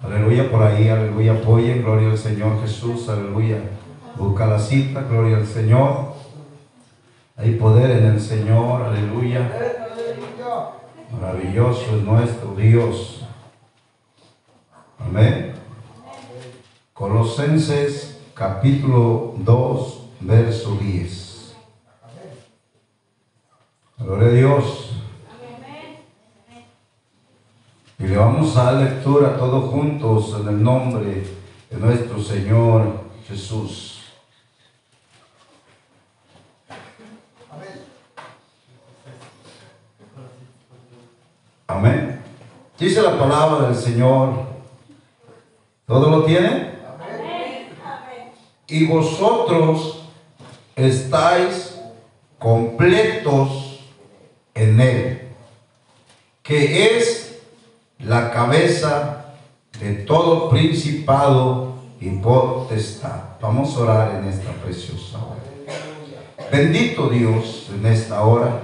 Aleluya por ahí, aleluya, apoyen, gloria al Señor Jesús, aleluya. Busca la cita, gloria al Señor. Hay poder en el Señor, aleluya. Maravilloso es nuestro Dios. Amén. Colosenses capítulo 2, verso 10. Gloria a Dios. Y le vamos a dar lectura todos juntos en el nombre de nuestro Señor Jesús. Amén. Dice la palabra del Señor. ¿Todo lo tiene? Y vosotros estáis completos en Él, que es la cabeza de todo principado y potestad. Vamos a orar en esta preciosa hora. Bendito Dios en esta hora.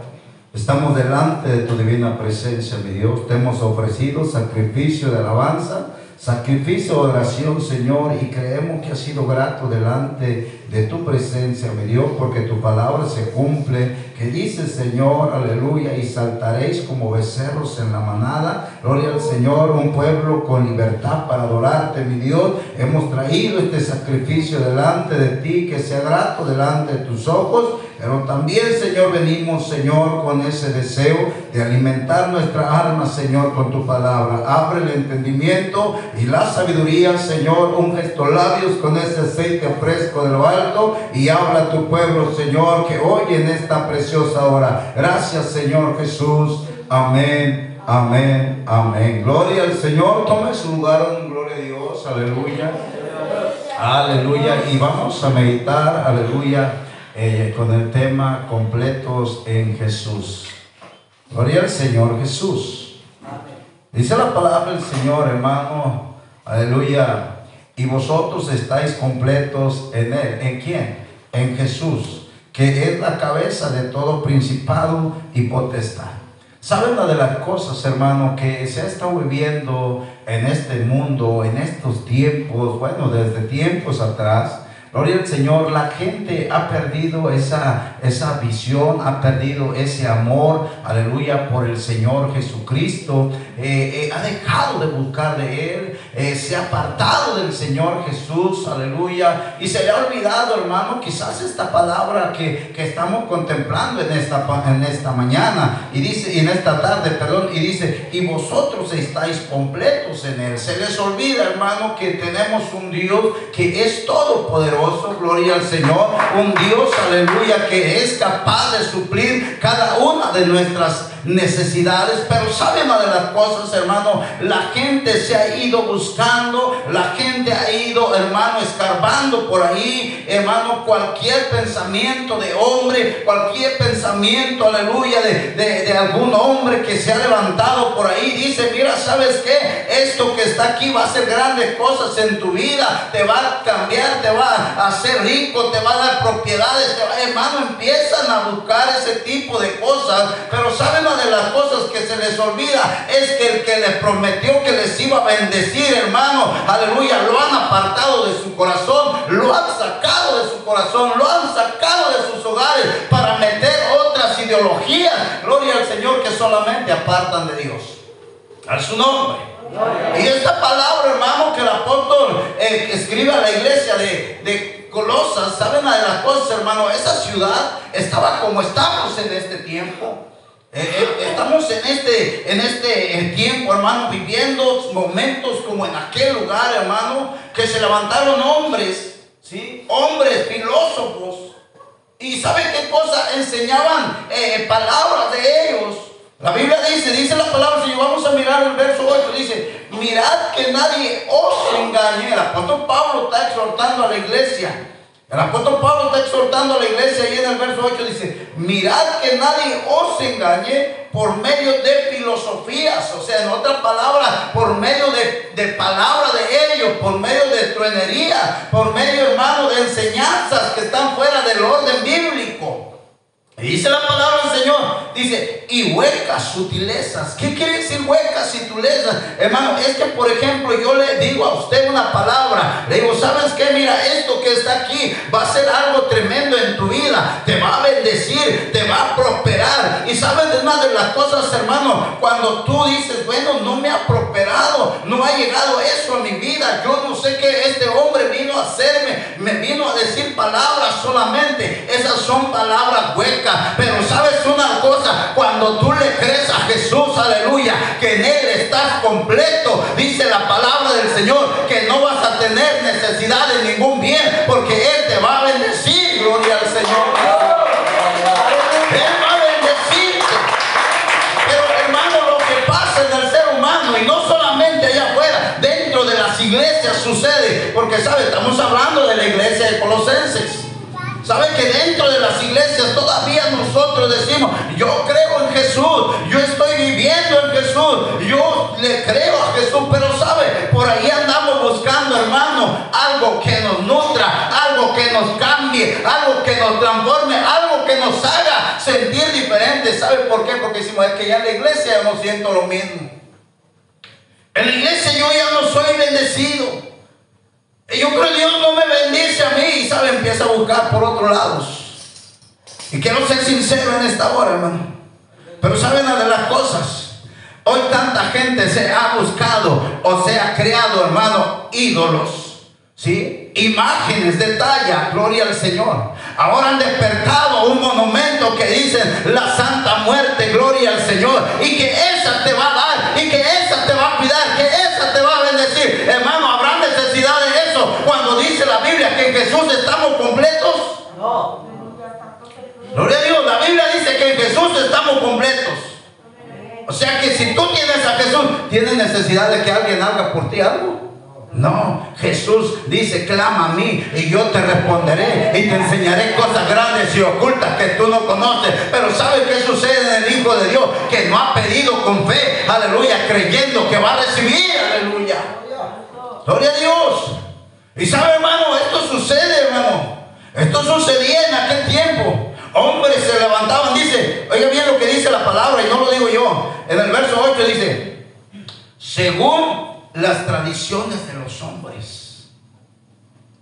Estamos delante de tu divina presencia, mi Dios. Te hemos ofrecido sacrificio de alabanza, sacrificio de oración, Señor, y creemos que ha sido grato delante de tu presencia, mi Dios, porque tu palabra se cumple, que dice, Señor, aleluya, y saltaréis como becerros en la manada. Gloria al Señor, un pueblo con libertad para adorarte, mi Dios. Hemos traído este sacrificio delante de ti, que sea grato delante de tus ojos. Pero también, Señor, venimos, Señor, con ese deseo de alimentar nuestra alma, Señor, con tu palabra. Abre el entendimiento y la sabiduría, Señor. Un gesto labios con ese aceite fresco de lo alto y habla a tu pueblo, Señor, que hoy en esta preciosa hora. Gracias, Señor Jesús. Amén, amén, amén. Gloria al Señor. Tome su lugar, gloria a Dios. Aleluya. Aleluya. Y vamos a meditar, aleluya eh, con el tema completos en Jesús. Gloria al Señor Jesús. Dice la palabra del Señor, hermano, aleluya. Y vosotros estáis completos en Él. ¿En quién? En Jesús, que es la cabeza de todo principado y potestad. ¿Saben una de las cosas, hermano, que se ha viviendo en este mundo, en estos tiempos, bueno, desde tiempos atrás? Gloria al Señor, la gente ha perdido esa, esa visión, ha perdido ese amor, aleluya, por el Señor Jesucristo. Eh, eh, ha dejado de buscar de Él, eh, se ha apartado del Señor Jesús, aleluya. Y se le ha olvidado, hermano, quizás esta palabra que, que estamos contemplando en esta, en esta mañana, y dice, en esta tarde, perdón, y dice, y vosotros estáis completos en Él. Se les olvida, hermano, que tenemos un Dios que es todopoderoso gloria al Señor, un Dios, aleluya, que es capaz de suplir cada una de nuestras necesidades, pero sabe una de las cosas, hermano, la gente se ha ido buscando, la gente ha ido, hermano, escarbando por ahí, hermano, cualquier pensamiento de hombre, cualquier pensamiento, aleluya, de, de, algún hombre que se ha levantado por ahí, dice, mira, ¿sabes qué? Esto que está aquí va a hacer grandes cosas en tu vida, te va a cambiar, te va a hacer rico, te va a dar propiedades, hermano, empiezan a buscar ese tipo de cosas, pero saben de las cosas que se les olvida es que el que les prometió que les iba a bendecir, hermano, aleluya, lo han apartado de su corazón, lo han sacado de su corazón, lo han sacado de sus hogares para meter otras ideologías, gloria al Señor, que solamente apartan de Dios. A su nombre. Y esta palabra, hermano, que el apóstol eh, escribe a la iglesia de, de Colosas, ¿saben una de las cosas, hermano? Esa ciudad estaba como estamos en este tiempo. Eh, eh, estamos en este, en este tiempo, hermano, viviendo momentos como en aquel lugar, hermano, que se levantaron hombres, ¿sí? Hombres filósofos. ¿Y sabe qué cosa? Enseñaban eh, palabras de ellos. La Biblia dice, dice la palabra, si vamos a mirar el verso 8, dice, mirad que nadie os engañe. El apóstol Pablo está exhortando a la iglesia el apóstol Pablo está exhortando a la iglesia y en el verso 8 dice, mirad que nadie os engañe por medio de filosofías, o sea, en otras palabras, por medio de, de palabras de ellos, por medio de truenería, por medio, hermano, de enseñanzas que están fuera del orden bíblico. Y dice la palabra del Señor, dice, y huecas sutilezas. ¿Qué quiere decir huecas sutilezas? Hermano, es que por ejemplo yo le digo a usted una palabra, le digo, ¿sabes qué? Mira, esto que está aquí va a ser algo tremendo en tu vida, te va a bendecir, te va a prosperar. Y sabes una de las cosas, hermano, cuando tú dices, bueno, no me ha prosperado, no ha llegado eso a mi vida, yo no sé qué este hombre vino a hacerme, me vino a decir palabras solamente, esas son palabras huecas, pero sabes una cosa, cuando tú le crees a Jesús, aleluya, que en Él estás completo, dice la palabra del Señor, que no vas a tener necesidad de ningún bien, porque Él te va a bendecir, gloria al Señor. Él va a bendecirte. Pero hermano, lo que pasa en el ser humano, y no solamente allá afuera, dentro de las iglesias sucede, porque sabe, estamos hablando de la iglesia de Colosenses. ¿Sabe que dentro de las iglesias todavía nosotros decimos, yo creo en Jesús, yo estoy viviendo en Jesús, yo le creo a Jesús, pero sabe, por ahí andamos buscando, hermano, algo que nos nutra, algo que nos cambie, algo que nos transforme, algo que nos haga sentir diferente. ¿Sabe por qué? Porque decimos, es que ya en la iglesia no siento lo mismo. En la iglesia yo ya no soy bendecido. Y yo creo que Dios no me bendice a mí y sabe, empieza a buscar por otros lados. Y quiero ser sincero en esta hora, hermano. Pero saben una de las cosas. Hoy tanta gente se ha buscado o se ha creado, hermano, ídolos. ¿Sí? Imágenes de talla, gloria al Señor. Ahora han despertado un monumento que dicen la Santa Muerte, gloria al Señor. Y que esa te va a dar, y que Gloria a Dios, la Biblia dice que en Jesús estamos completos. O sea que si tú tienes a Jesús, ¿tienes necesidad de que alguien haga por ti algo? No, Jesús dice, clama a mí y yo te responderé y te enseñaré cosas grandes y ocultas que tú no conoces. Pero ¿sabes qué sucede en el Hijo de Dios? Que no ha pedido con fe, aleluya, creyendo que va a recibir, aleluya. Gloria a Dios. Y sabe, hermano, esto sucede, hermano. Esto sucedía en aquel tiempo. Hombres se levantaban, dice, oiga bien lo que dice la palabra y no lo digo yo. En el verso 8 dice, según las tradiciones de los hombres.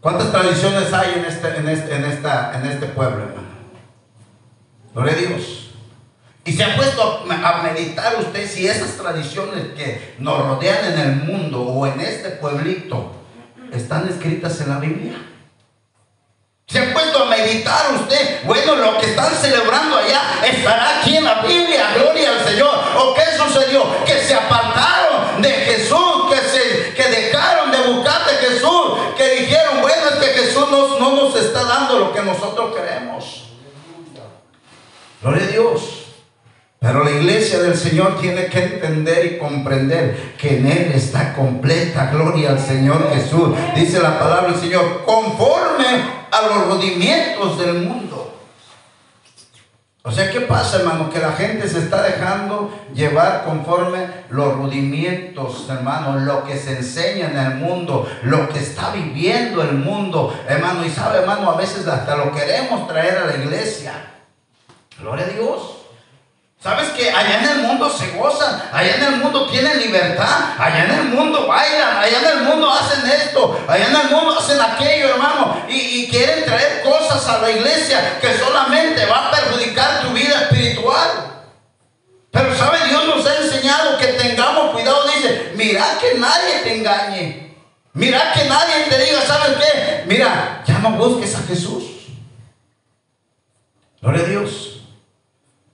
¿Cuántas tradiciones hay en este, en este, en esta, en este pueblo, hermano? Gloria a Dios. Y se ha puesto a meditar usted si esas tradiciones que nos rodean en el mundo o en este pueblito están escritas en la Biblia. Se ha puesto a meditar usted, bueno, lo que están celebrando allá estará aquí en la Biblia, gloria al Señor. ¿O qué sucedió? Que se apartaron de Jesús, que, se, que dejaron de buscar de Jesús, que dijeron, bueno, es que Jesús no nos está dando lo que nosotros queremos. Gloria a Dios. Pero la iglesia del Señor tiene que entender y comprender que en Él está completa. Gloria al Señor Jesús. Dice la palabra del Señor, conforme a los rudimientos del mundo. O sea, ¿qué pasa, hermano? Que la gente se está dejando llevar conforme los rudimientos, hermano, lo que se enseña en el mundo, lo que está viviendo el mundo, hermano. Y sabe, hermano, a veces hasta lo queremos traer a la iglesia. Gloria a Dios. ¿Sabes que allá en el mundo se gozan? Allá en el mundo tienen libertad. Allá en el mundo bailan. Allá en el mundo hacen esto. Allá en el mundo hacen aquello, hermano. Y, quieren traer cosas a la iglesia que solamente va a perjudicar tu vida espiritual. Pero sabe, Dios nos ha enseñado que tengamos cuidado. Dice, mira que nadie te engañe. Mira que nadie te diga, ¿sabes qué? Mira, ya no busques a Jesús. Gloria a Dios.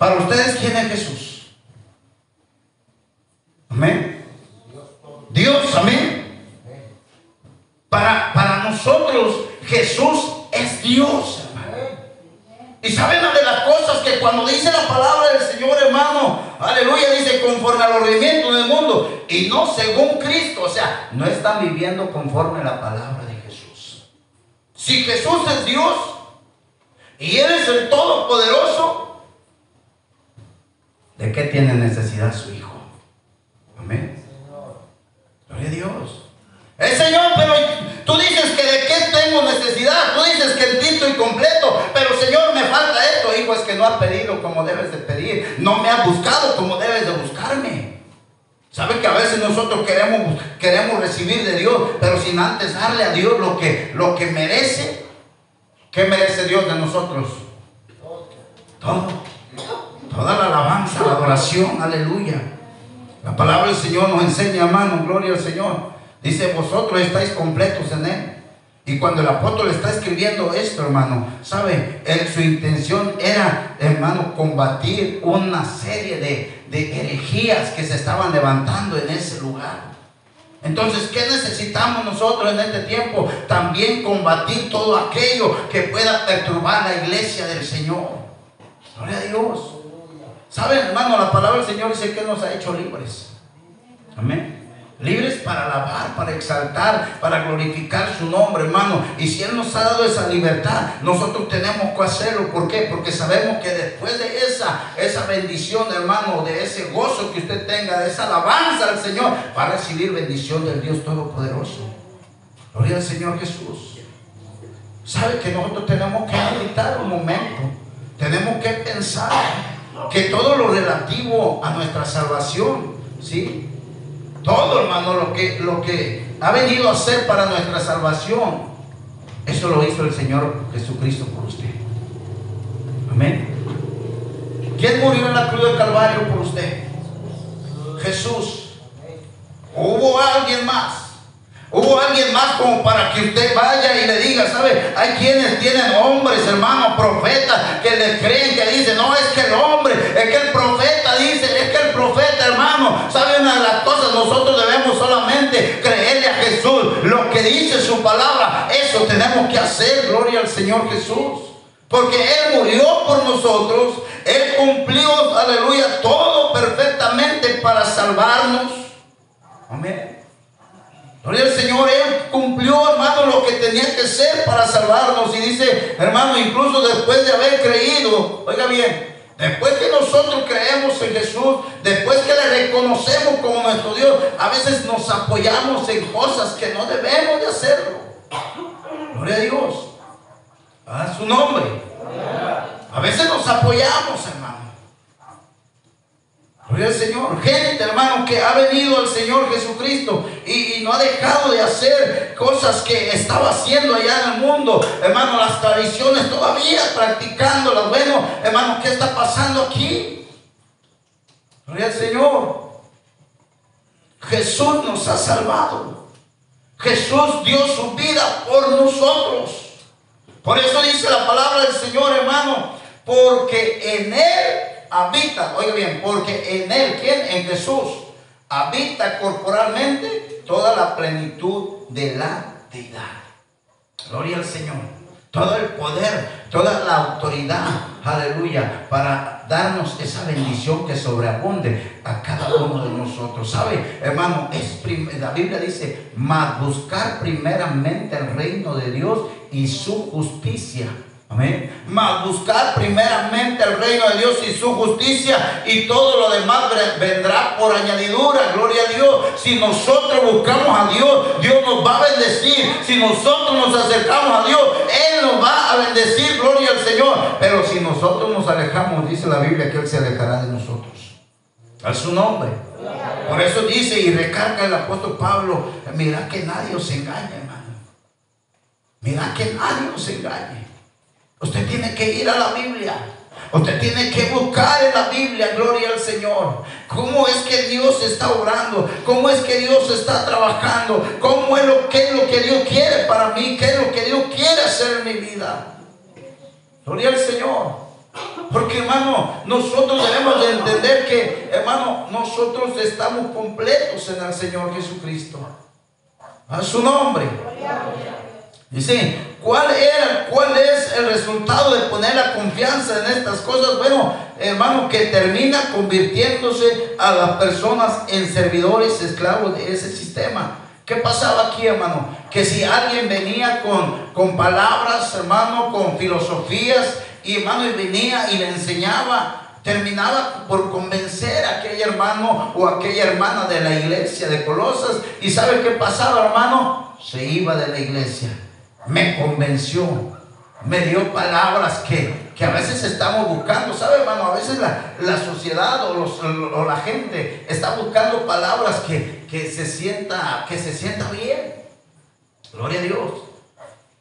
Para ustedes, ¿quién es Jesús? Amén. Dios, amén. Para, para nosotros, Jesús es Dios, Y saben una de las cosas que cuando dice la palabra del Señor, hermano, aleluya, dice conforme a los rendimientos del mundo y no según Cristo, o sea, no están viviendo conforme a la palabra de Jesús. Si Jesús es Dios y Él es el Todopoderoso, ¿De qué tiene necesidad su hijo? Amén. Gloria a Dios. El Señor, pero tú dices que de qué tengo necesidad. Tú dices que el título y completo. Pero Señor, me falta esto, hijo es que no has pedido como debes de pedir. No me has buscado como debes de buscarme. ¿Sabe que a veces nosotros queremos, queremos recibir de Dios, pero sin antes darle a Dios lo que, lo que merece? ¿Qué merece Dios de nosotros? Todo. Toda la alabanza, la adoración, aleluya. La palabra del Señor nos enseña, hermano, gloria al Señor. Dice, vosotros estáis completos en Él. Y cuando el apóstol está escribiendo esto, hermano, ¿sabe? su intención era, hermano, combatir una serie de, de herejías que se estaban levantando en ese lugar. Entonces, ¿qué necesitamos nosotros en este tiempo? También combatir todo aquello que pueda perturbar la iglesia del Señor. Gloria a Dios. ¿Saben, hermano? La palabra del Señor dice que nos ha hecho libres. Amén libres para alabar, para exaltar, para glorificar su nombre, hermano. Y si Él nos ha dado esa libertad, nosotros tenemos que hacerlo. ¿Por qué? Porque sabemos que después de esa, esa bendición, hermano, de ese gozo que usted tenga, de esa alabanza al Señor, va a recibir bendición del Dios Todopoderoso. Gloria al Señor Jesús. ¿Sabe que nosotros tenemos que meditar un momento? Tenemos que pensar que todo lo relativo a nuestra salvación, ¿sí? Todo, hermano, lo que, lo que ha venido a hacer para nuestra salvación, eso lo hizo el Señor Jesucristo por usted. Amén. ¿Quién murió en la cruz del Calvario por usted? Jesús. ¿Hubo alguien más? Hubo alguien más como para que usted vaya y le diga, ¿sabe? Hay quienes tienen hombres, hermanos, profetas, que le creen, que dicen, no, es que el hombre, es que el profeta dice, es que el profeta, hermano, ¿sabe una de las cosas? Nosotros debemos solamente creerle a Jesús, lo que dice su palabra, eso tenemos que hacer, gloria al Señor Jesús. Porque Él murió por nosotros, Él cumplió, aleluya, todo perfectamente para salvarnos. Amén. Gloria al Señor, Él cumplió, hermano, lo que tenía que ser para salvarnos. Y dice, hermano, incluso después de haber creído, oiga bien, después que nosotros creemos en Jesús, después que le reconocemos como nuestro Dios, a veces nos apoyamos en cosas que no debemos de hacerlo. Gloria a Dios. A su nombre. A veces nos apoyamos, hermano. Gloria al Señor. Gente, hermano, que ha venido al Señor Jesucristo y, no ha dejado de hacer cosas que estaba haciendo allá en el mundo. Hermano, las tradiciones todavía practicándolas. Bueno, hermano, ¿qué está pasando aquí? Gloria al Señor. Jesús nos ha salvado. Jesús dio su vida por nosotros. Por eso dice la palabra del Señor, hermano, porque en Él habita, oiga bien, porque en Él, ¿quién? En Jesús, habita corporalmente toda la plenitud de la deidad. Gloria al Señor. Todo el poder, toda la autoridad, aleluya, para darnos esa bendición que sobreabunde a cada uno de nosotros. ¿Sabe, hermano? Es la Biblia dice, más buscar primeramente el reino de Dios y su justicia Amén. Mas buscar primeramente el reino de Dios y su justicia y todo lo demás vendrá por añadidura. Gloria a Dios. Si nosotros buscamos a Dios, Dios nos va a bendecir. Si nosotros nos acercamos a Dios, Él nos va a bendecir. Gloria al Señor. Pero si nosotros nos alejamos, dice la Biblia que Él se alejará de nosotros. A su nombre. Por eso dice y recarga el apóstol Pablo, mira que nadie os engañe, hermano. Mira que nadie os engañe. Usted tiene que ir a la Biblia. Usted tiene que buscar en la Biblia, gloria al Señor. ¿Cómo es que Dios está obrando? ¿Cómo es que Dios está trabajando? ¿Cómo es lo, qué es lo que Dios quiere para mí? ¿Qué es lo que Dios quiere hacer en mi vida? Gloria al Señor. Porque hermano, nosotros debemos de entender que, hermano, nosotros estamos completos en el Señor Jesucristo. A su nombre. Dice, ¿cuál, era, ¿cuál es el resultado de poner la confianza en estas cosas? Bueno, hermano, que termina convirtiéndose a las personas en servidores, esclavos de ese sistema. ¿Qué pasaba aquí, hermano? Que si alguien venía con, con palabras, hermano, con filosofías, y hermano, y venía y le enseñaba, terminaba por convencer a aquel hermano o aquella hermana de la iglesia de Colosas. ¿Y sabe qué pasaba, hermano? Se iba de la iglesia me convenció, me dio palabras que, que a veces estamos buscando, ¿sabe hermano? A veces la, la sociedad o, los, o, la gente está buscando palabras que, que, se sienta, que se sienta bien. Gloria a Dios.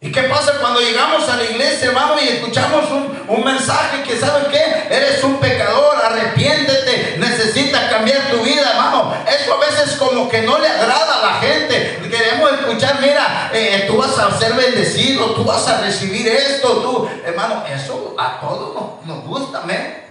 ¿Y qué pasa cuando llegamos a la iglesia, hermano, y escuchamos un, un mensaje que, ¿sabe qué? Eres un pecador, arrepiéntete, necesitas cambiar tu vida, hermano. Eso a veces como que no le agrada a la gente. Queremos escuchar, mira, eh, tú vas a ser bendecido, tú vas a recibir esto, tú, hermano, eso a todos nos, nos gusta, amén.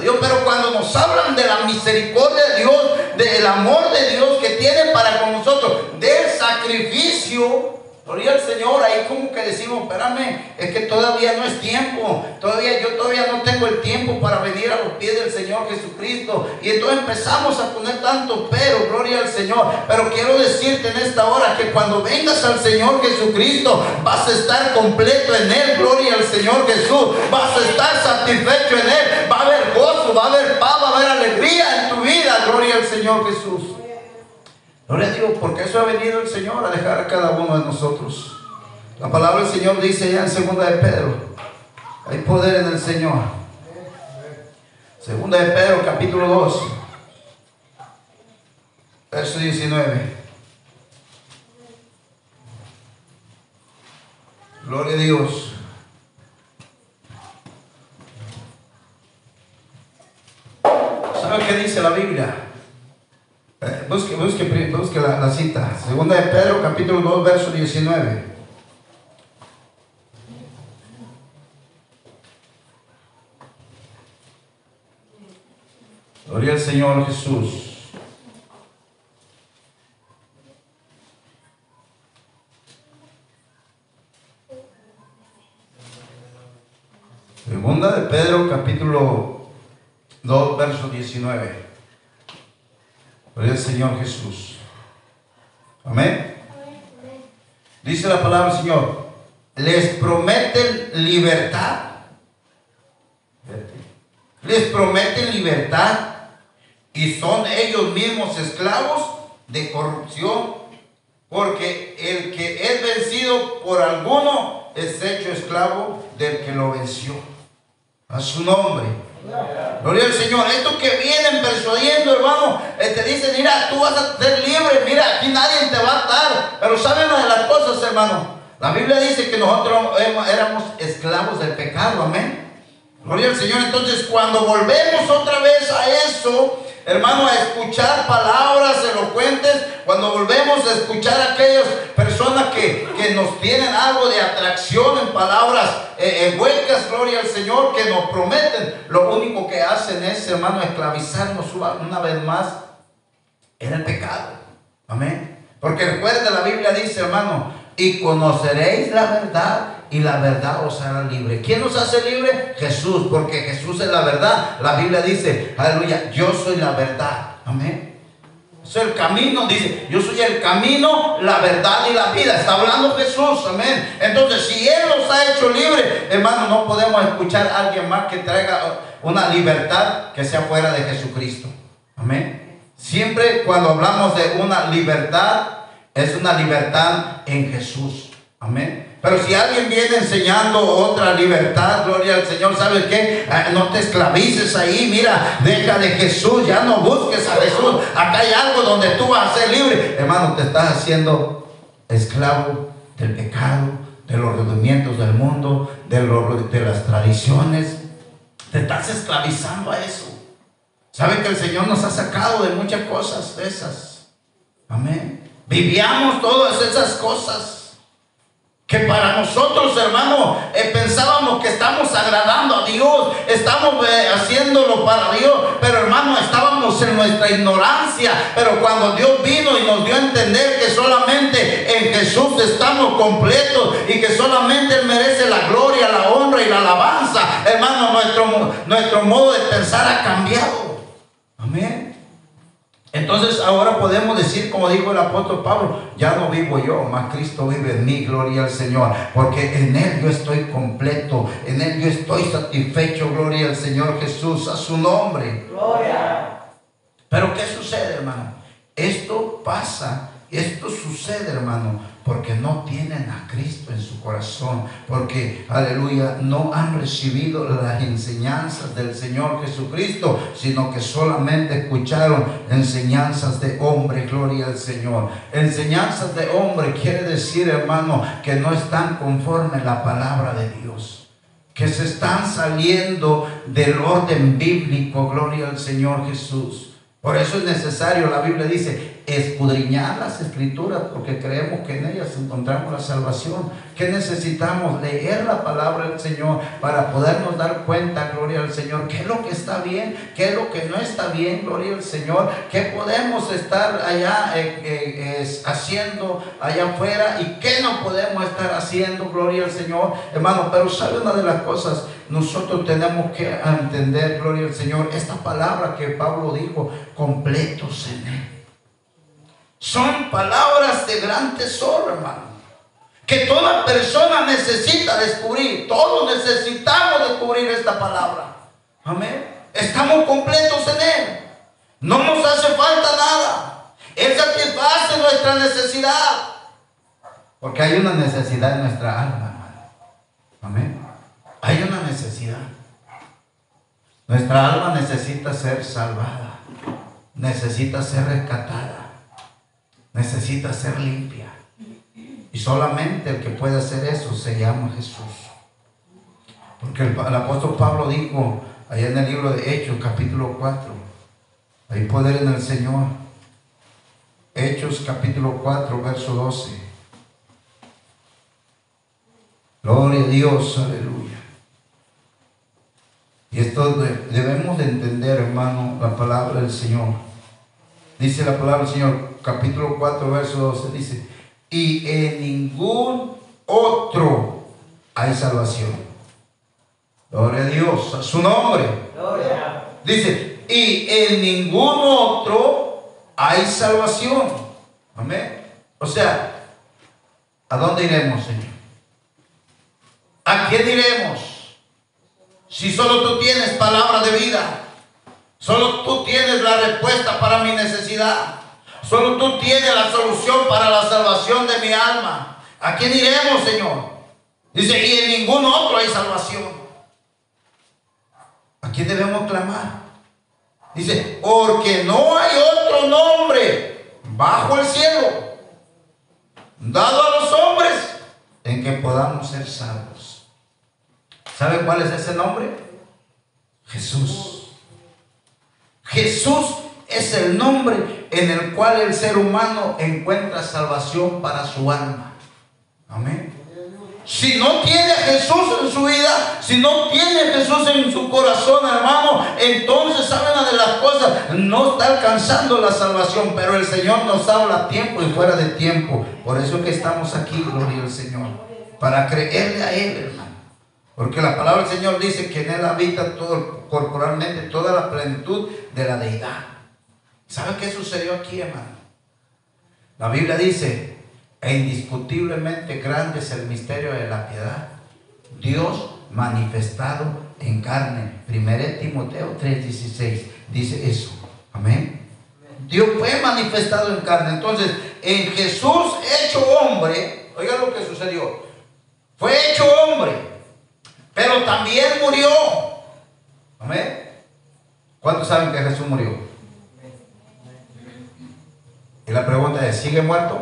Dios, pero cuando nos hablan de la misericordia de Dios, del amor de Dios que tiene para con nosotros, del sacrificio, Gloria al Señor, ahí como que decimos, espérame, es que todavía no es tiempo, todavía yo todavía no tengo el tiempo para venir a los pies del Señor Jesucristo. Y entonces empezamos a poner tanto pero, gloria al Señor. Pero quiero decirte en esta hora que cuando vengas al Señor Jesucristo, vas a estar completo en Él, gloria al Señor Jesús, vas a estar satisfecho en Él, va a haber gozo, va a haber paz, va a haber alegría en tu vida, gloria al Señor Jesús. Gloria a Dios, porque eso ha venido el Señor a dejar a cada uno de nosotros. La palabra del Señor dice ya en segunda de Pedro, hay poder en el Señor. Segunda de Pedro, capítulo 2, verso 19. Gloria a Dios. ¿Sabe qué dice la Biblia? Busque, busque, busque la, la, cita. Segunda de Pedro, capítulo 2, verso 19. Gloria al Señor Jesús. Segunda de Pedro, capítulo 2, verso 19. Al Señor Jesús. Amén. Dice la palabra del Señor. Les prometen libertad. Les prometen libertad. Y son ellos mismos esclavos de corrupción. Porque el que es vencido por alguno es hecho esclavo del que lo venció. A su nombre. Gloria al Señor. Estos que vienen persuadiendo, hermano, eh, te dicen, mira, tú vas a ser libre, mira, aquí nadie te va a atar. Pero saben una de las cosas, hermano. La Biblia dice que nosotros éramos esclavos del pecado, amén. Gloria al Señor. Entonces, cuando volvemos otra vez a eso, hermano, a escuchar palabras elocuentes, cuando volvemos a escuchar a aquellas personas que, nos tienen algo de atracción en palabras eh, huecas, gloria al Señor, que nos prometen, lo único que hacen es, hermano, esclavizarnos una vez más en el pecado. Amén. Porque recuerda, la Biblia dice, hermano, y conoceréis la verdad y la verdad os hará libre. ¿Quién nos hace libre? Jesús, porque Jesús es la verdad. La Biblia dice, aleluya, yo soy la verdad. Amén. Soy el camino, dice, yo soy el camino, la verdad y la vida. Está hablando Jesús, amén. Entonces, si Él nos ha hecho libre, hermano, no podemos escuchar a alguien más que traiga una libertad que sea fuera de Jesucristo. Amén. Siempre cuando hablamos de una libertad, es una libertad en Jesús. Amén. Pero si alguien viene enseñando otra libertad, gloria al Señor, ¿sabes qué? Ah, no te esclavices ahí, mira, deja de Jesús, ya no busques a Jesús. Acá hay algo donde tú vas a ser libre. Hermano, te estás haciendo esclavo del pecado, de los rendimientos del mundo, de, de las tradiciones. Te estás esclavizando a eso. ¿Saben que el Señor nos ha sacado de muchas cosas de esas? Amén. Vivíamos todas esas cosas que para nosotros, hermano, eh, pensábamos que estamos agradando a Dios, estamos eh, haciéndolo para Dios, pero hermano, estábamos en nuestra ignorancia, pero cuando Dios vino y nos dio a entender que solamente en Jesús estamos completos y que solamente Él merece la gloria, la honra y la alabanza, hermano, nuestro, nuestro modo de pensar ha cambiado. Amén. Entonces ahora podemos decir, como dijo el apóstol Pablo, ya no vivo yo, más Cristo vive en mí, gloria al Señor, porque en Él yo estoy completo, en Él yo estoy satisfecho, gloria al Señor Jesús, a su nombre. Gloria. Pero ¿qué sucede, hermano? Esto pasa, esto sucede, hermano, porque no tienen a Cristo en su corazón, porque, aleluya, no han recibido las enseñanzas del Señor Jesucristo, sino que solamente escucharon enseñanzas de hombre, gloria al Señor. Enseñanzas de hombre quiere decir, hermano, que no están conforme a la palabra de Dios que se están saliendo del orden bíblico, gloria al Señor Jesús. Por eso es necesario, la Biblia dice, escudriñar las escrituras porque creemos que en ellas encontramos la salvación. Que necesitamos leer la palabra del Señor para podernos dar cuenta, gloria al Señor, qué es lo que está bien, qué es lo que no está bien, gloria al Señor, qué podemos estar allá eh, eh, haciendo allá afuera y qué no podemos estar haciendo, gloria al Señor, hermano. Pero sabe una de las cosas, nosotros tenemos que entender, gloria al Señor, esta palabra que Pablo dijo, completos en él. Son palabras de gran tesoro, hermano. Que toda persona necesita descubrir. Todos necesitamos descubrir esta palabra. Amén. Estamos completos en Él. No nos hace falta nada. Él satisface nuestra necesidad. Porque hay una necesidad en nuestra alma, hermano. Amén. Hay una. Nuestra alma necesita ser salvada. Necesita ser rescatada necesita ser limpia. Y solamente el que puede hacer eso se llama Jesús. Porque el, apóstol Pablo dijo allá en el libro de Hechos, capítulo 4, hay poder en el Señor. Hechos, capítulo 4, verso 12. Gloria a Dios, aleluya. Y esto debemos de entender, hermano, la palabra del Señor. Dice la palabra del Señor, capítulo 4, verso 12, dice, y en ningún otro hay salvación. Gloria a Dios, a su nombre. Dice, y en ningún otro hay salvación. Amén. O sea, ¿a dónde iremos, Señor? ¿A quién iremos? Si solo tú tienes palabra de vida. Solo tú tienes la respuesta para mi necesidad. Solo tú tienes la solución para la salvación de mi alma. ¿A quién iremos, Señor? Dice, y en ningún otro hay salvación. ¿A quién debemos clamar? Dice, porque no hay otro nombre bajo el cielo dado a los hombres en que podamos ser salvos. ¿Sabe cuál es ese nombre? Jesús. Jesús es el nombre en el cual el ser humano encuentra salvación para su alma. Amén. Si no tiene a Jesús en su vida, si no tiene a Jesús en su corazón, hermano, entonces saben una de las cosas, no está alcanzando la salvación, pero el Señor nos habla a tiempo y fuera de tiempo. Por eso que estamos aquí, gloria al Señor, para creerle a Él, hermano. Porque la palabra del Señor dice que en Él habita todo, corporalmente toda la plenitud de la deidad. ¿Sabe qué sucedió aquí, hermano? La Biblia dice, e indiscutiblemente grande es el misterio de la piedad. Dios manifestado en carne. 1 Timoteo 3:16 dice eso. Amén. Dios fue manifestado en carne. Entonces, en Jesús hecho hombre, oiga lo que sucedió. Fue hecho hombre pero también murió. Amén. ¿Cuántos saben que Jesús murió? Y la pregunta es, ¿sigue muerto?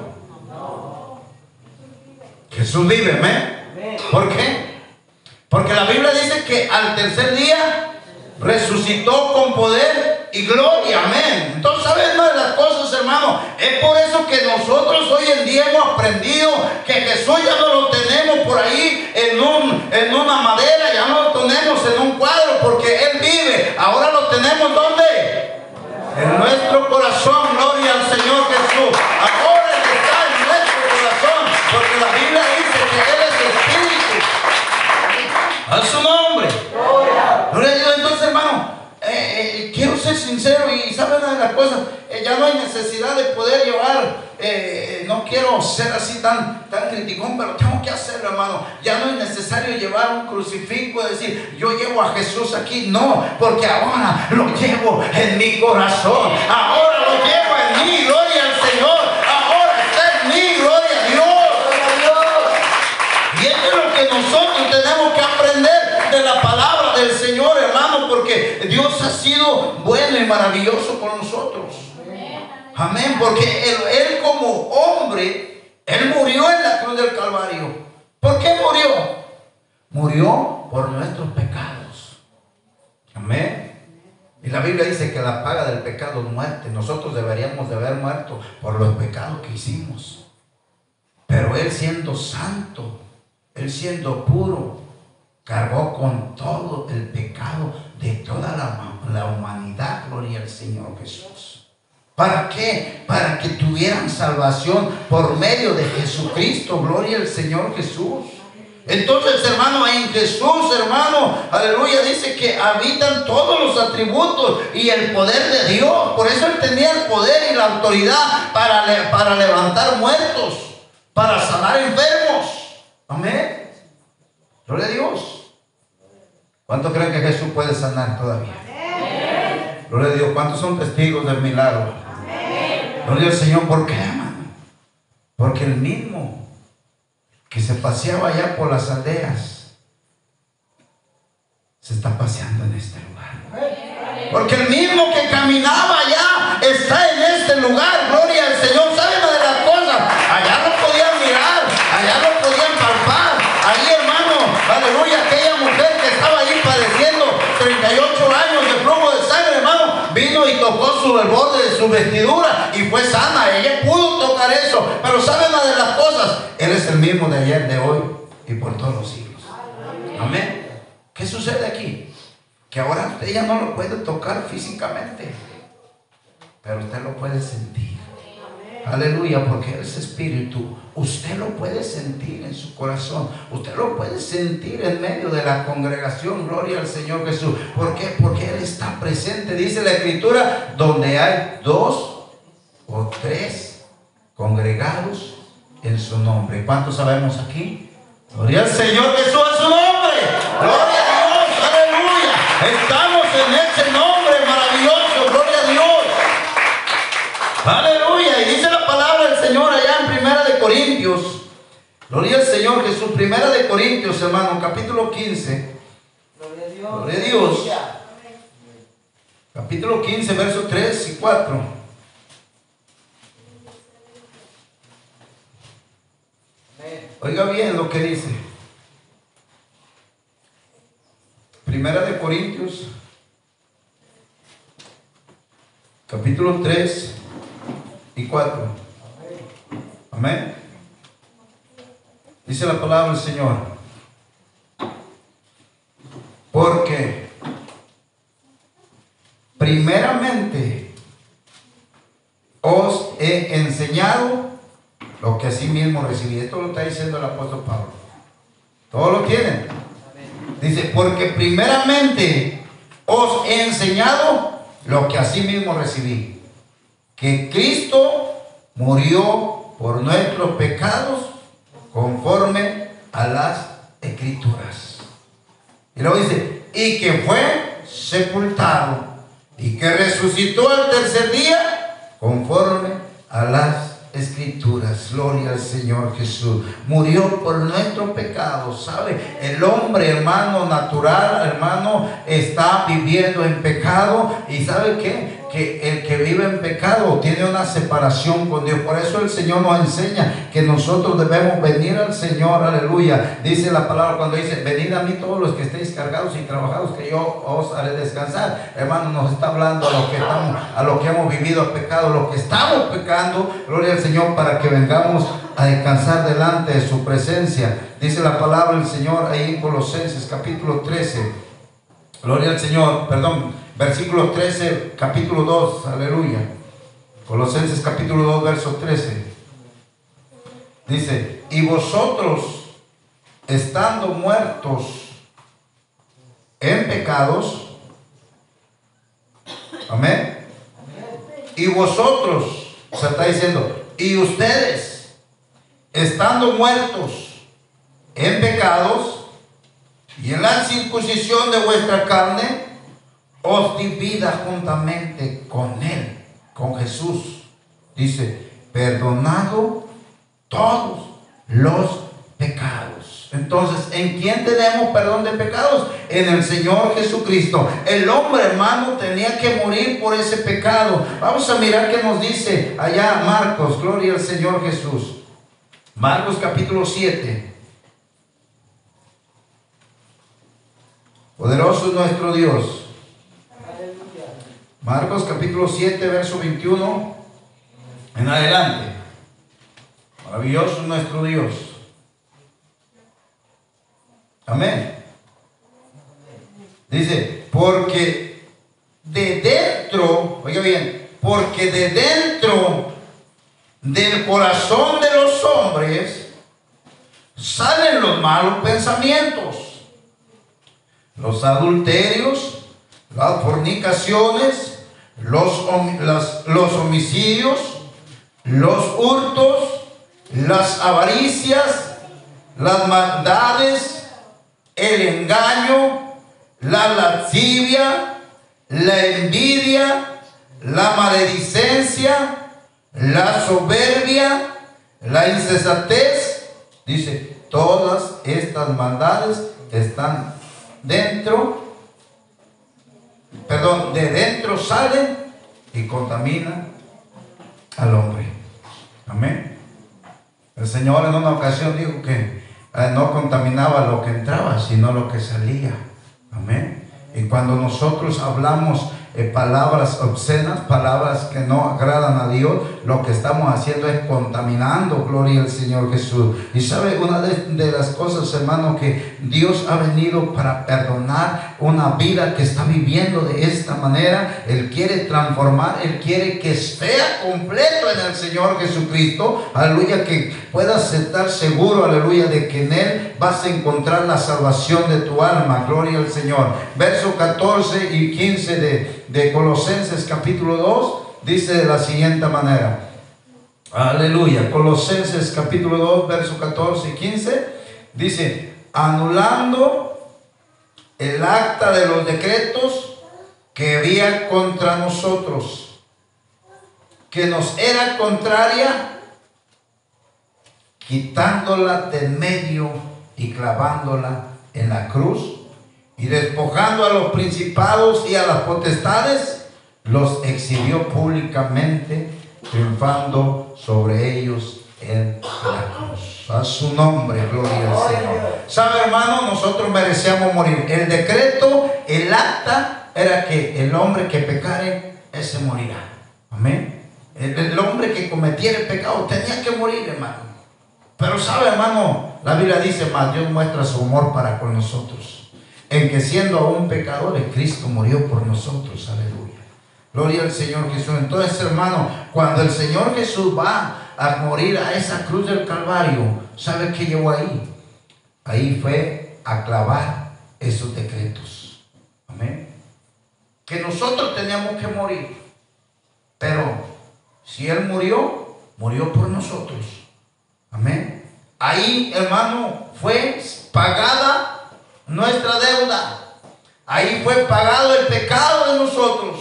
Jesús vive, amén. ¿Por qué? Porque la Biblia dice que al tercer día resucitó con poder y gloria, amén. Entonces, ¿sabes una de las cosas, hermano? Es por eso que nosotros hoy en día hemos aprendido que Jesús ya no lo tenemos por ahí en, un, en una madera, ya no lo tenemos en un cuadro, porque Él vive. Ahora lo tenemos ¿dónde? En nuestro corazón, gloria al Señor Jesús. Ahora está en nuestro corazón, porque la Biblia dice que Él es Espíritu. A su nombre. Gloria. Entonces, hermano, eh, eh, quiero ser sincero y saben una de las cosas, ya no hay necesidad de poder llevar, eh, eh, no quiero ser así tan, tan criticón, pero tengo que hacerlo, hermano. Ya no es necesario llevar un crucifijo, decir, yo llevo a Jesús aquí. No, porque ahora lo llevo en mi corazón. Ahora lo llevo en mí, gloria al Señor. Ahora está en mí, gloria a Dios. Y esto es lo que nosotros tenemos que aprender de la palabra del Señor, hermano, porque Dios ha sido bueno y maravilloso con nosotros. Amén, porque él, él como hombre, Él murió en la cruz del Calvario. ¿Por qué murió? Murió por nuestros pecados. Amén. Y la Biblia dice que la paga del pecado es muerte. Nosotros deberíamos de haber muerto por los pecados que hicimos. Pero Él siendo santo, Él siendo puro, cargó con todo el pecado de toda la, la humanidad. Gloria al Señor Jesús. ¿Para qué? Para que tuvieran salvación por medio de Jesucristo. Gloria al Señor Jesús. Entonces, hermano, en Jesús, hermano, aleluya, dice que habitan todos los atributos y el poder de Dios. Por eso él tenía el poder y la autoridad para, para levantar muertos, para sanar enfermos. Amén. Gloria a Dios. ¿Cuántos creen que Jesús puede sanar todavía? Gloria a Dios. ¿Cuántos son testigos del milagro? Gloria Señor. ¿Por qué, hermano? Porque el mismo que se paseaba allá por las aldeas, se está paseando en este lugar. Porque el mismo que caminaba allá está en este lugar. Su vestidura y fue sana. Ella pudo tocar eso. Pero ¿saben una de las cosas? Él es el mismo de ayer, de hoy y por todos los siglos. Amén. ¿Qué sucede aquí? Que ahora ella no lo puede tocar físicamente, pero usted lo puede sentir. Aleluya, porque ese espíritu usted lo puede sentir en su corazón. Usted lo puede sentir en medio de la congregación. Gloria al Señor Jesús. ¿Por qué? Porque Él está presente. Dice la Escritura, donde hay dos o tres congregados en su nombre. ¿Cuántos sabemos aquí? Gloria al Señor Jesús a su nombre. Gloria a Dios, aleluya. Estamos en ese nombre maravilloso, gloria a Dios. Aleluya. Y dice Señor allá en Primera de Corintios. Gloria al Señor Jesús. Primera de Corintios, hermano, capítulo 15. Gloria a Dios. Gloria a Dios. Capítulo 15, versos 3 y 4. Oiga bien lo que dice. Primera de Corintios, capítulo 3 y 4. Amén. Dice la palabra del Señor. Porque primeramente os he enseñado lo que así mismo recibí. Esto lo está diciendo el apóstol Pablo. ¿Todo lo tienen? Dice, porque primeramente os he enseñado lo que así mismo recibí. Que Cristo murió por nuestros pecados conforme a las escrituras. Y luego dice, y que fue sepultado y que resucitó al tercer día conforme a las escrituras, gloria al Señor Jesús. Murió por nuestro pecado, ¿sabe? El hombre, hermano, natural, hermano, está viviendo en pecado y ¿sabe qué? Que el que vive en pecado tiene una separación con Dios. Por eso el Señor nos enseña que nosotros debemos venir al Señor, aleluya. Dice la palabra cuando dice, venid a mí todos los que estéis cargados y trabajados, que yo os haré descansar. Hermano, nos está hablando a lo que estamos, a lo que hemos vivido a pecado, lo que estamos pecando, gloria al Señor, para que vengamos a descansar delante de su presencia. Dice la palabra del Señor ahí en Colosenses capítulo 13. Gloria al Señor, perdón, versículo 13, capítulo 2, aleluya. Colosenses capítulo 2, verso 13. Dice, y vosotros, estando muertos en pecados, amén. Y vosotros, se está diciendo, y ustedes, estando muertos en pecados, y en la circuncisión de vuestra carne, os divida juntamente con Él, con Jesús. Dice, perdonado todos los pecados. Entonces, ¿en quién tenemos perdón de pecados? En el Señor Jesucristo. El hombre, hermano, tenía que morir por ese pecado. Vamos a mirar qué nos dice allá Marcos. Gloria al Señor Jesús. Marcos capítulo 7. Poderoso es nuestro Dios. Marcos capítulo 7, verso 21 en adelante. Maravilloso es nuestro Dios. Amén. Dice, porque de dentro, oiga bien, porque de dentro del corazón de los hombres salen los malos pensamientos, los adulterios, las fornicaciones, los, los homicidios, los hurtos, las avaricias, las maldades, el engaño, la lascivia, la envidia, la maledicencia, la soberbia, la insensatez. Dice, todas estas maldades están dentro, perdón, de dentro salen y contaminan al hombre. Amén. El Señor en una ocasión dijo que eh, no contaminaba lo que entraba, sino lo que salía. Amén. Y cuando nosotros hablamos eh, palabras obscenas, palabras que no agradan a Dios, lo que estamos haciendo es contaminando, gloria al Señor Jesús. Y sabe, una de, las cosas, hermano, que Dios ha venido para perdonar una vida que está viviendo de esta manera, Él quiere transformar, Él quiere que sea completo en el Señor Jesucristo, aleluya, que puedas estar seguro, aleluya, de que en Él vas a encontrar la salvación de tu alma, gloria al Señor. Verso 14 y 15 de de Colosenses capítulo 2 dice de la siguiente manera. Aleluya. Colosenses capítulo 2, verso 14 y 15 dice, anulando el acta de los decretos que había contra nosotros, que nos era contraria, quitándola de medio y clavándola en la cruz y despojando a los principados y a las potestades, los exhibió públicamente, triunfando sobre ellos en la cruz. A su nombre, gloria al Señor. ¿Sabe, hermano? Nosotros merecíamos morir. El decreto, el acta, era que el hombre que pecare, ese morirá. Amén. El, el hombre que cometiera el pecado tenía que morir, hermano. Pero sabe, hermano, la Biblia dice más, Dios muestra su amor para con nosotros en que siendo aún pecadores, Cristo murió por nosotros. Aleluya. Gloria al Señor Jesús. Entonces, hermano, cuando el Señor Jesús va a morir a esa cruz del Calvario, ¿sabe qué llevó ahí? Ahí fue a clavar esos decretos. Amén. Que nosotros teníamos que morir. Pero si Él murió, murió por nosotros. Amén. Ahí, hermano, fue pagada nuestra deuda. Ahí fue pagado el pecado de nosotros.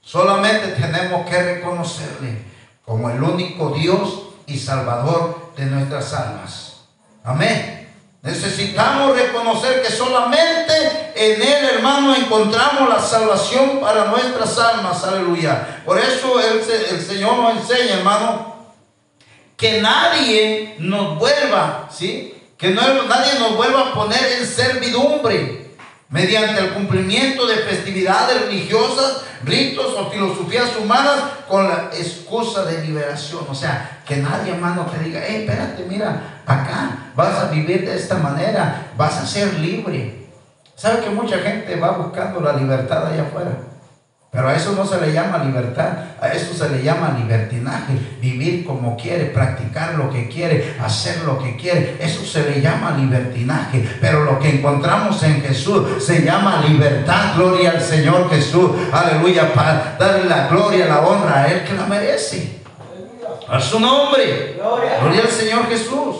Solamente tenemos que reconocerle como el único Dios y Salvador de nuestras almas. Amén. Necesitamos reconocer que solamente en Él, hermano, encontramos la salvación para nuestras almas. Aleluya. Por eso el, el Señor nos enseña, hermano, que nadie nos vuelva, ¿sí? Que no, nadie nos vuelva a poner en servidumbre mediante el cumplimiento de festividades religiosas, ritos o filosofías humanas con la excusa de liberación. O sea, que nadie, hermano, te diga, hey, espérate, mira, acá vas a vivir de esta manera, vas a ser libre. ¿Sabe que mucha gente va buscando la libertad allá afuera? Pero a eso no se le llama libertad, a eso se le llama libertinaje, vivir como quiere, practicar lo que quiere, hacer lo que quiere, eso se le llama libertinaje. Pero lo que encontramos en Jesús se llama libertad, gloria al Señor Jesús, aleluya, para darle la gloria, la honra a Él que la merece. A su nombre, gloria al Señor Jesús.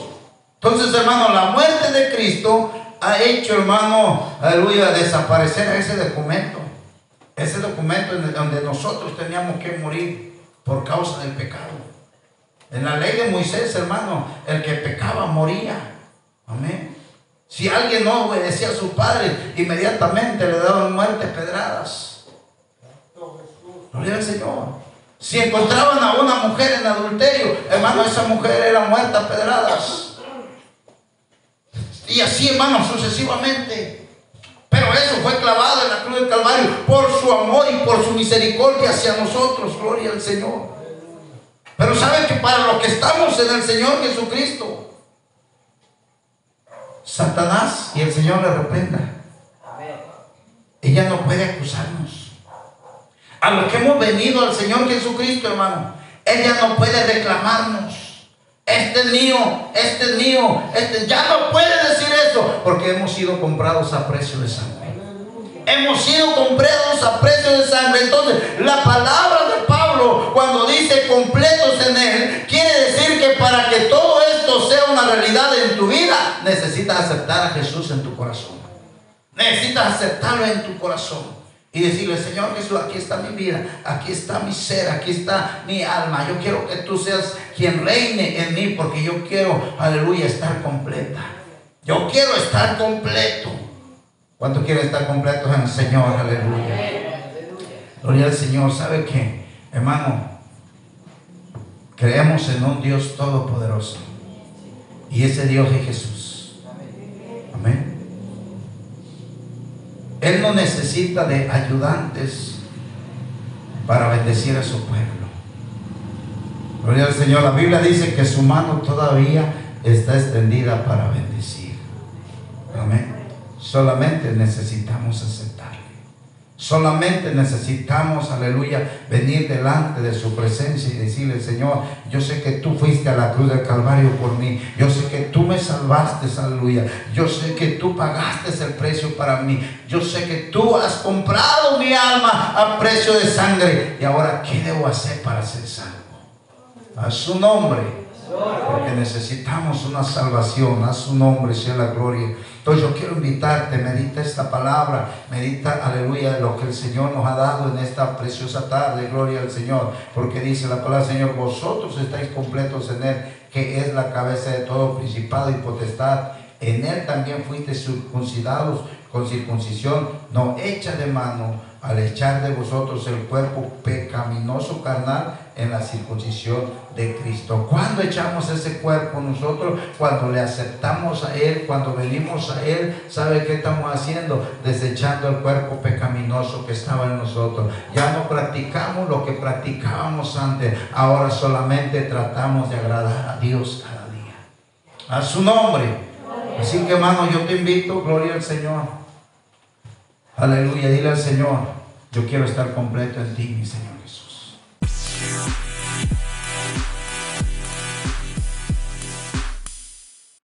Entonces, hermano, la muerte de Cristo ha hecho, hermano, aleluya, desaparecer ese documento. Ese documento en donde nosotros teníamos que morir por causa del pecado. En la ley de Moisés, hermano, el que pecaba moría. Amén. Si alguien no obedecía a su padre, inmediatamente le daban muerte pedradas. Gloria al Señor. Si encontraban a una mujer en adulterio, hermano, esa mujer era muerta pedradas. Y así, hermano, sucesivamente. Pero eso fue clavado en la cruz del Calvario por su amor y por su misericordia hacia nosotros. Gloria al Señor. Pero saben que para los que estamos en el Señor Jesucristo, Satanás y el Señor le reprenda. Ella no puede acusarnos. A los que hemos venido al Señor Jesucristo, hermano, ella no puede reclamarnos. Este es mío, este es mío, este ya no puede decir eso porque hemos sido comprados a precio de sangre. Hemos sido comprados a precio de sangre. Entonces, la palabra de Pablo cuando dice completos en él, quiere decir que para que todo esto sea una realidad en tu vida, necesitas aceptar a Jesús en tu corazón. Necesitas aceptarlo en tu corazón y decirle, Señor Jesús, aquí está mi vida, aquí está mi ser, aquí está mi alma. Yo quiero que tú seas quien reine en mí porque yo quiero, aleluya, estar completa. Yo quiero estar completo. ¿Cuánto quiere estar completo en el Señor? Aleluya. Gloria al Señor. ¿Sabe qué? Hermano, creemos en un Dios todopoderoso. Y ese Dios es Jesús. Amén. Él no necesita de ayudantes para bendecir a su pueblo. Gloria al Señor. La Biblia dice que su mano todavía está extendida para bendecir. Amén. Solamente necesitamos aceptarle. Solamente necesitamos, aleluya, venir delante de su presencia y decirle, Señor, yo sé que tú fuiste a la cruz del Calvario por mí. Yo sé que tú me salvaste, aleluya. Yo sé que tú pagaste el precio para mí. Yo sé que tú has comprado mi alma a precio de sangre. Y ahora, ¿qué debo hacer para ser salvo? A su nombre porque necesitamos una salvación. A su nombre sea la gloria. Entonces yo quiero invitarte, medita esta palabra, medita, aleluya, lo que el Señor nos ha dado en esta preciosa tarde, gloria al Señor, porque dice la palabra Señor, vosotros estáis completos en Él, que es la cabeza de todo principado y potestad. En Él también fuiste circuncidados con circuncisión no hecha de mano, al echar de vosotros el cuerpo pecaminoso carnal en la circuncisión de Cristo. Cuando echamos ese cuerpo nosotros, cuando le aceptamos a Él, cuando venimos a Él, ¿sabe qué estamos haciendo? Desechando el cuerpo pecaminoso que estaba en nosotros. Ya no practicamos lo que practicábamos antes, ahora solamente tratamos de agradar a Dios cada día. A su nombre. Así que hermano, yo te invito, gloria al Señor. Aleluya, dile al Señor, yo quiero estar completo en ti, mi Señor.